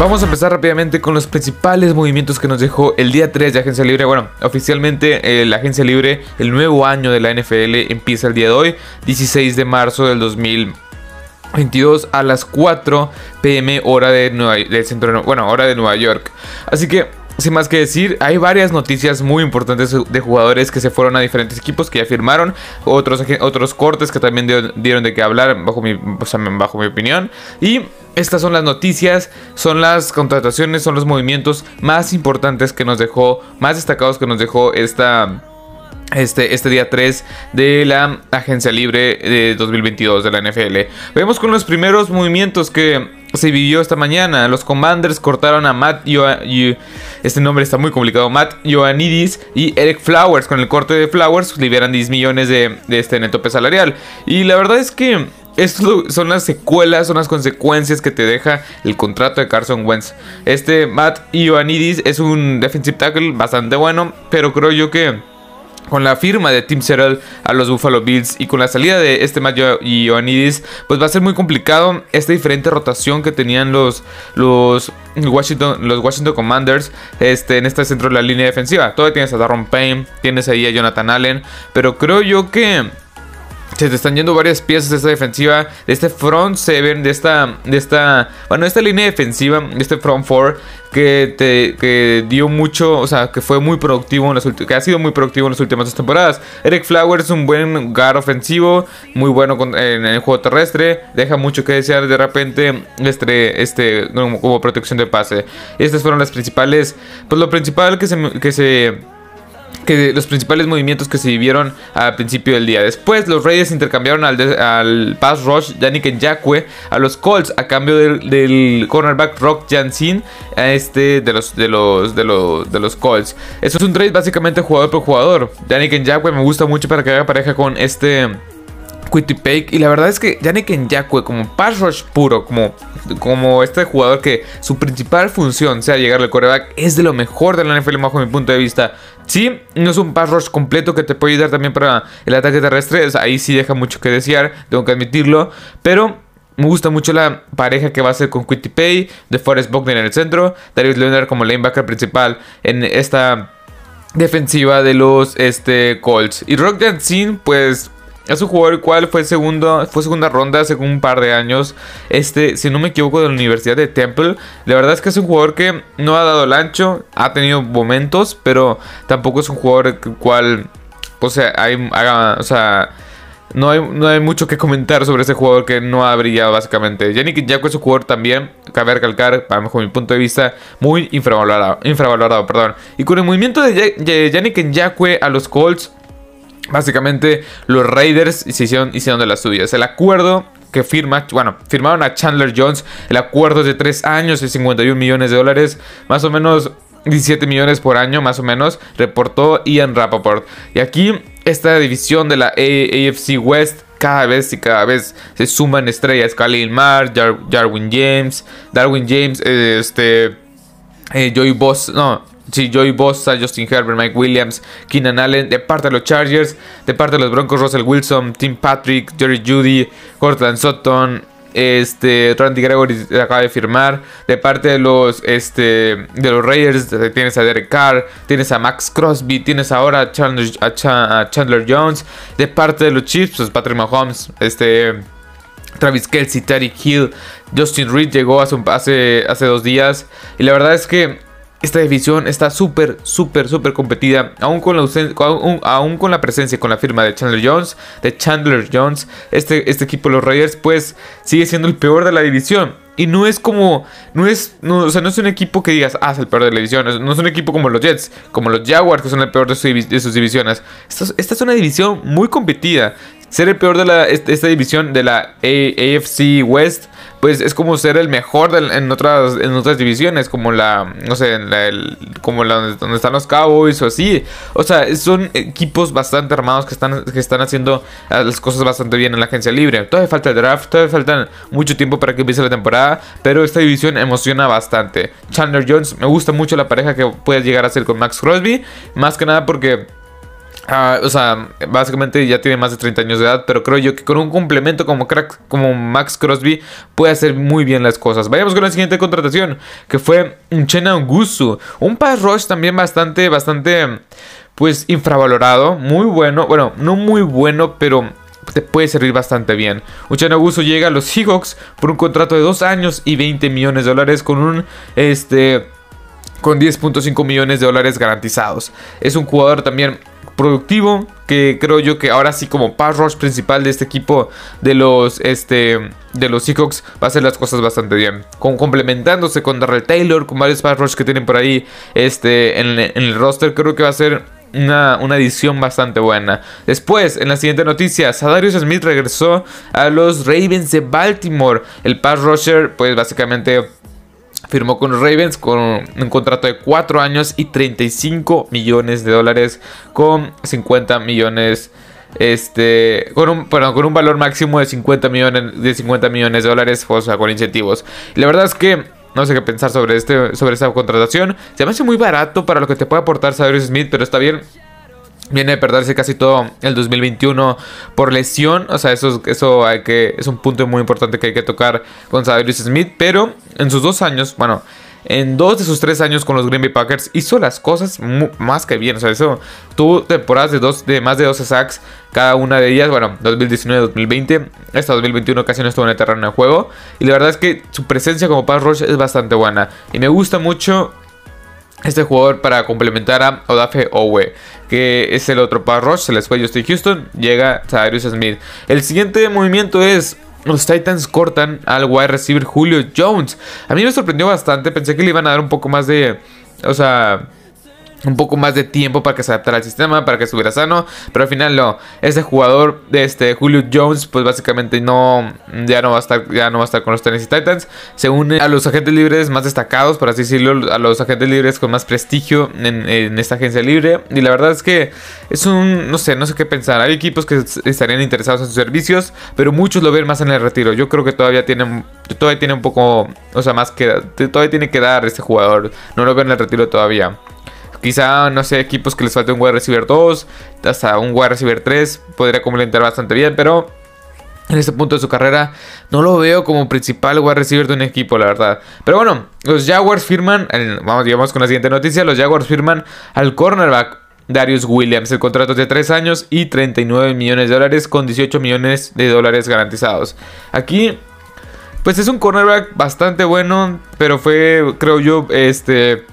Vamos a empezar rápidamente con los principales movimientos que nos dejó el día 3 de Agencia Libre. Bueno, oficialmente eh, la Agencia Libre, el nuevo año de la NFL empieza el día de hoy, 16 de marzo del 2022 a las 4 pm hora de bueno, hora de Nueva York. Así que sin más que decir, hay varias noticias muy importantes de jugadores que se fueron a diferentes equipos que ya firmaron, otros, otros cortes que también dieron de qué hablar bajo mi, bajo mi opinión. Y estas son las noticias, son las contrataciones, son los movimientos más importantes que nos dejó, más destacados que nos dejó esta este, este día 3 de la agencia libre de 2022 de la NFL. Vemos con los primeros movimientos que se vivió esta mañana. Los Commanders cortaron a Matt y este nombre está muy complicado, Matt Ioannidis y Eric Flowers. Con el corte de Flowers liberan 10 millones de, de este neto salarial. Y la verdad es que esto son las secuelas, son las consecuencias que te deja el contrato de Carson Wentz. Este Matt Ioannidis es un defensive tackle bastante bueno, pero creo yo que con la firma de Tim Settle a los Buffalo Bills y con la salida de este y Ioannidis, pues va a ser muy complicado esta diferente rotación que tenían los, los, Washington, los Washington Commanders este, en este centro de la línea defensiva. Todavía tienes a Darron Payne, tienes ahí a Jonathan Allen, pero creo yo que se te están yendo varias piezas de esta defensiva, de este front seven, de esta, de esta, bueno, esta línea defensiva, de este front four que te que dio mucho, o sea, que fue muy productivo en las que ha sido muy productivo en las últimas dos temporadas. Eric Flowers es un buen guard ofensivo, muy bueno en el juego terrestre, deja mucho que desear de repente este este como, protección de pase. Estas fueron las principales, pues lo principal que se que se los principales movimientos que se vivieron al principio del día. Después, los Raiders intercambiaron al, al pass rush Yannick Njakwe a los Colts a cambio del, cornerback Rock Jansin este de los de los de los de los Colts. Eso es un trade básicamente jugador por jugador. Yannick Njakwe me gusta mucho para que haga pareja con este Pake. Y la verdad es que Yannick Njakwe, como pass rush puro, como, como este jugador que su principal función sea llegar al coreback, es de lo mejor de la NFL bajo mi punto de vista. Sí, no es un pass rush completo que te puede ayudar también para el ataque terrestre. Ahí sí deja mucho que desear, tengo que admitirlo. Pero me gusta mucho la pareja que va a ser con Quitty Pay, de Forrest Buckner en el centro, Darius Leonard como linebacker principal en esta defensiva de los este, Colts. Y Rock Dancing, pues es un jugador el cual fue, segundo, fue segunda ronda hace un par de años. Este, si no me equivoco, de la Universidad de Temple. La verdad es que es un jugador que no ha dado el ancho. Ha tenido momentos, pero tampoco es un jugador el cual. O sea, hay, o sea no hay, no hay mucho que comentar sobre ese jugador que no ha brillado básicamente. Yannick Njakwe es un jugador también, cabe recalcar, para mi punto de vista, muy infravalorado. infravalorado perdón. Y con el movimiento de Yannick Njakwe a los Colts, Básicamente los Raiders hicieron, hicieron de las suyas. El acuerdo que firma, bueno, firmaron a Chandler Jones. El acuerdo es de 3 años y 51 millones de dólares. Más o menos 17 millones por año, más o menos. Reportó Ian Rappaport. Y aquí esta división de la AFC West cada vez y cada vez se suman estrellas. Khalil Mar, Darwin James, Darwin James, este, eh, Joey Boss, no, Joey Bosa, Justin Herbert, Mike Williams, Keenan Allen, de parte de los Chargers, de parte de los Broncos, Russell Wilson, Tim Patrick, Jerry Judy, Cortland Sutton, este Randy Gregory acaba de firmar de parte de los este de los Raiders tienes a Derek Carr tienes a Max Crosby tienes ahora a Chandler, Jones de parte de los Chiefs pues Patrick Mahomes este Travis Kelsey Terry Hill Justin Reed llegó hace, hace, hace dos días y la verdad es que esta división está súper, súper, súper competida. Aún con, la aún, con la presencia, con la firma de Chandler Jones, de Chandler Jones, este, este equipo los Raiders, pues sigue siendo el peor de la división. Y no es como, no es, no, o sea, no es un equipo que digas, ah, es el peor de la división. No es un equipo como los Jets, como los Jaguars, que son el peor de, sus divisiones. Esta, es una división muy competida. Ser el peor de la, esta división de la AFC West pues es como ser el mejor en, otras, en otras divisiones, como la, no sé, como la, donde están los Cowboys o así. O sea, son equipos bastante armados que están, que están haciendo las cosas bastante bien en la agencia libre. Todavía falta el draft, todavía falta mucho tiempo para que empiece la temporada, pero esta división emociona bastante. Chandler Jones, me gusta mucho la pareja que puede llegar a ser con Max Crosby, más que nada porque O sea, básicamente ya tiene más de 30 años de edad, pero creo yo que con un complemento como crack como Max Crosby puede hacer muy bien las cosas. Vayamos con la siguiente contratación, que fue Chena Ungusu, un pass rush también bastante, bastante, pues infravalorado, muy bueno, bueno, no muy bueno, pero te puede servir bastante bien. Uchenna Ungusu llega a los Seahawks por un contrato de 2 años y 20 millones de dólares con un, este con 10.5 millones de dólares garantizados. Es un jugador también productivo que creo yo que ahora sí como pass rush principal de este equipo de los este de los Seahawks va a hacer las cosas bastante bien con, complementándose con Darrell Taylor con varios pass rush que tienen por ahí este en, el roster creo que va a ser una, una, edición bastante buena. Después, en la siguiente noticia, Sadarius Smith regresó a los Ravens de Baltimore. El pass rusher, pues básicamente firmó con los Ravens con un contrato de 4 años y 35 millones de dólares con 50 millones este con un, con un valor máximo de 50 millones de 50 millones de dólares o sea, con incentivos. La verdad es que no sé qué pensar sobre este sobre esta contratación. Se me hace muy barato para lo que te puede aportar Cyrus Smith, pero está bien Viene de perderse casi todo el 2021 por lesión. O sea, eso, eso hay que, es un punto muy importante que hay que tocar con Sadarius Smith. Pero en sus dos años, bueno, en dos de sus tres años con los Green Bay Packers hizo las cosas más que bien. O sea, eso tuvo temporadas de, dos, de más de 12 sacks cada una de ellas. Bueno, 2019-2020. Esta 2021 casi no estuvo en el terreno de juego. Y la verdad es que su presencia como pass rush es bastante buena. Y me gusta mucho este jugador para complementar a Odafe Owe, que es el otro pass rush, se les fue Justin Houston, llega Cyrus Smith. El siguiente movimiento es los Titans cortan al wide receiver Julio Jones. A mí me sorprendió bastante, pensé que le iban a dar un poco más de, o sea, un poco más de tiempo para que se adaptara al sistema, para que estuviera sano, pero al final no. Este jugador, este Julio Jones, pues básicamente no ya no va a estar ya no va a estar con los Tennessee Titans. Se une a los agentes libres más destacados, por así decirlo, a los agentes libres con más prestigio en, esta agencia libre y la verdad es que es un no sé, no sé qué pensar. Hay equipos que estarían interesados en sus servicios, pero muchos lo ven más en el retiro. Yo creo que todavía tienen todavía tiene un poco, o sea, más que todavía tiene que dar este jugador. No lo ven en el retiro todavía. Quizá, no sé, equipos que les falte un wide receiver 2, hasta un wide receiver 3, podría complementar bastante bien, pero en este punto de su carrera no lo veo como principal wide receiver de un equipo, la verdad. Pero bueno, los Jaguars firman, vamos, digamos con la siguiente noticia, los Jaguars firman al cornerback Darius Williams. El contrato es de 3 años y 39 millones de dólares con 18 millones de dólares garantizados. Aquí, pues es un cornerback bastante bueno, pero fue, creo yo, este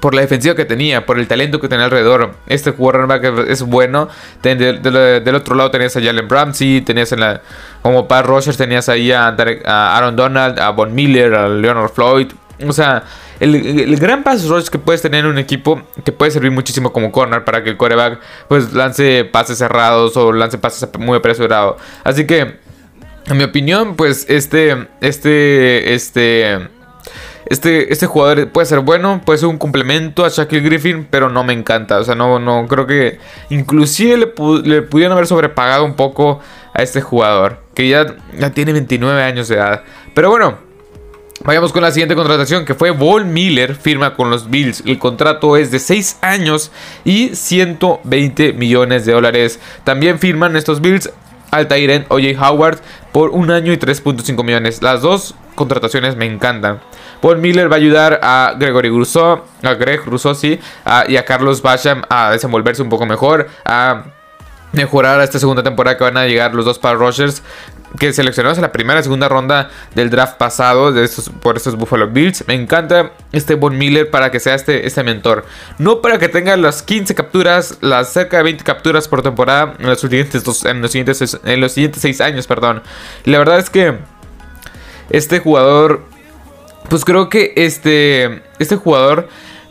por la defensiva que tenía, por el talento que tenía alrededor. Este quarterback es bueno. del otro lado tenías a Jalen Ramsey, tenías en la, como Pat Rogers, tenías ahí a, Aaron Donald, a Von Miller, a Leonard Floyd. O sea, el, gran pass rush que puedes tener en un equipo te puede servir muchísimo como corner para que el quarterback pues lance pases cerrados o lance pases muy apresurados. Así que, en mi opinión, pues este, este, este este, este jugador puede ser bueno, puede ser un complemento a Shaquille Griffin, pero no me encanta. O sea, no, no creo que inclusive le, pudieran haber sobrepagado un poco a este jugador, que ya, ya tiene 29 años de edad. Pero bueno, Vayamos con la siguiente contratación que fue Von Miller, firma con los Bills. El contrato es de 6 años y 120 millones de dólares. También firman estos Bills al Tyrant OJ Howard por un año y 3.5 millones. Las dos contrataciones me encantan. Paul Miller va a ayudar a Gregory Rousseau, a Greg Rousseau, sí, y a Carlos Basham a desenvolverse un poco mejor, a mejorar a esta segunda temporada que van a llegar los dos para rushers que seleccionamos en la primera y segunda ronda del draft pasado de estos, por estos Buffalo Bills. Me encanta este Von Miller para que sea este, este mentor. No para que tenga las 15 capturas, las cerca de 20 capturas por temporada en los siguientes, en los siguientes, en los siguientes 6 años. Perdón. La verdad es que este jugador, pues creo que este, este jugador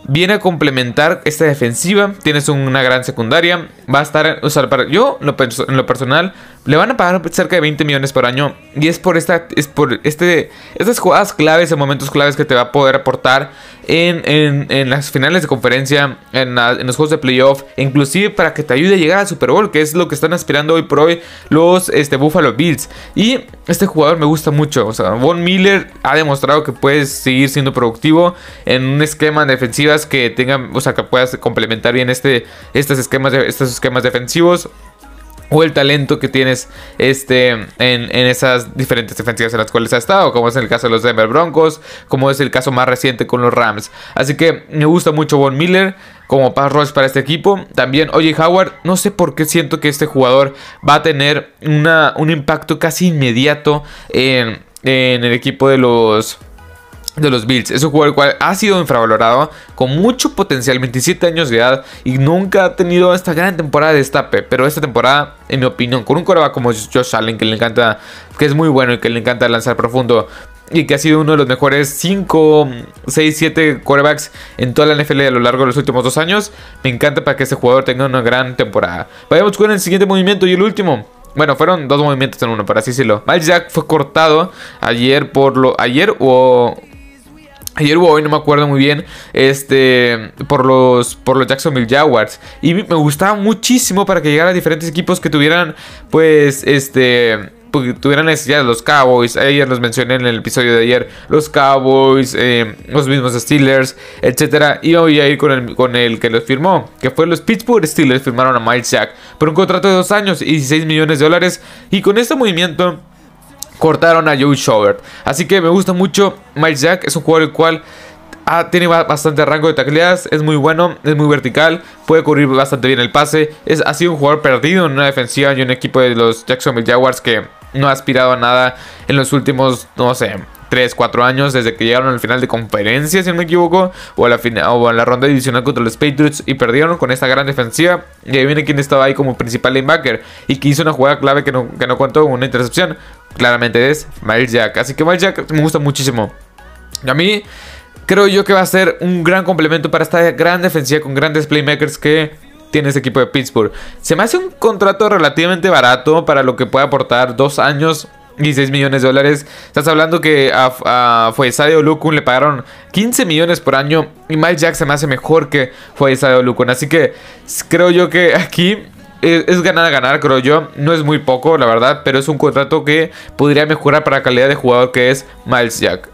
viene a complementar esta defensiva. Tienes una gran secundaria. Va a estar, o sea, para, yo en lo personal Le van a pagar cerca de 20 millones por año. Y es por esta. Es por este. Estas jugadas claves, en momentos claves que te va a poder aportar en, en, las finales de conferencia, en, los juegos de playoff, inclusive para que te ayude a llegar al Super Bowl, que es lo que están aspirando hoy por hoy los este, Buffalo Bills. Y este jugador me gusta mucho. O sea, Von Miller ha demostrado que puedes seguir siendo productivo en un esquema de defensivas que tengan, o sea, que puedas complementar bien este, estos, esquemas estos esquemas defensivos o el talento que tienes este, en, en, esas diferentes defensivas en las cuales ha estado, como es el caso de los Denver Broncos, como es el caso más reciente con los Rams. Así que me gusta mucho Von Miller como pass rush para este equipo. También Oye Howard, no sé por qué siento que este jugador va a tener una, un impacto casi inmediato en, en el equipo de los de los Bills. Es un jugador cual ha sido infravalorado, con mucho potencial, 27 años de edad, y nunca ha tenido esta gran temporada de destape. Pero esta temporada, en mi opinión, con un coreback como Josh Allen, que le encanta, que es muy bueno y que le encanta lanzar profundo, y que ha sido uno de los mejores 5, 6, 7 quarterbacks en toda la NFL a lo largo de los últimos dos años, me encanta para que este jugador tenga una gran temporada. Vayamos con el siguiente movimiento y el último. Bueno, fueron dos movimientos en uno, para así decirlo. Miles Jack fue cortado ayer por lo. Ayer o Ayer o hoy, no me acuerdo muy bien, este, por los, por los Jacksonville Jaguars. Y me gustaba muchísimo para que llegara a diferentes equipos que tuvieran, pues, este, pues, tuvieran necesidad los Cowboys. Ayer los mencioné en el episodio de ayer. Los Cowboys, eh, los mismos Steelers, etc. Y voy a ir con el, con el que los firmó, que fue los Pittsburgh Steelers. Firmaron a Miles Jack por un contrato de dos años y 16 millones de dólares. Y con este movimiento cortaron a Joe Schobert. Así que me gusta mucho. Miles Jack es un jugador el cual tiene bastante rango de tacleadas, es muy bueno, es muy vertical, puede cubrir bastante bien el pase. Es, ha sido un jugador perdido en una defensiva y un equipo de los Jacksonville Jaguars que no ha aspirado a nada en los últimos, no sé, 3, 4 años desde que llegaron al final de conferencia, si no me equivoco, o a la, ronda divisional contra los Patriots y perdieron con esta gran defensiva. Y ahí viene quien estaba ahí como principal linebacker y que hizo una jugada clave que no, que no contó con una intercepción. Claramente es Miles Jack. Así que Miles Jack me gusta muchísimo. Y a mí creo yo que va a ser un gran complemento para esta gran defensiva con grandes playmakers que tiene ese equipo de Pittsburgh. Se me hace un contrato relativamente barato para lo que puede aportar dos años y 6 millones de dólares. Estás hablando que a, a Sadio Lukun le pagaron 15 millones por año. Y Miles Jack se me hace mejor que Sadio Lukun. Así que creo yo que aquí es, ganar a ganar, creo yo. No es muy poco, la verdad. Pero es un contrato que podría mejorar para la calidad de jugador que es Miles Jack.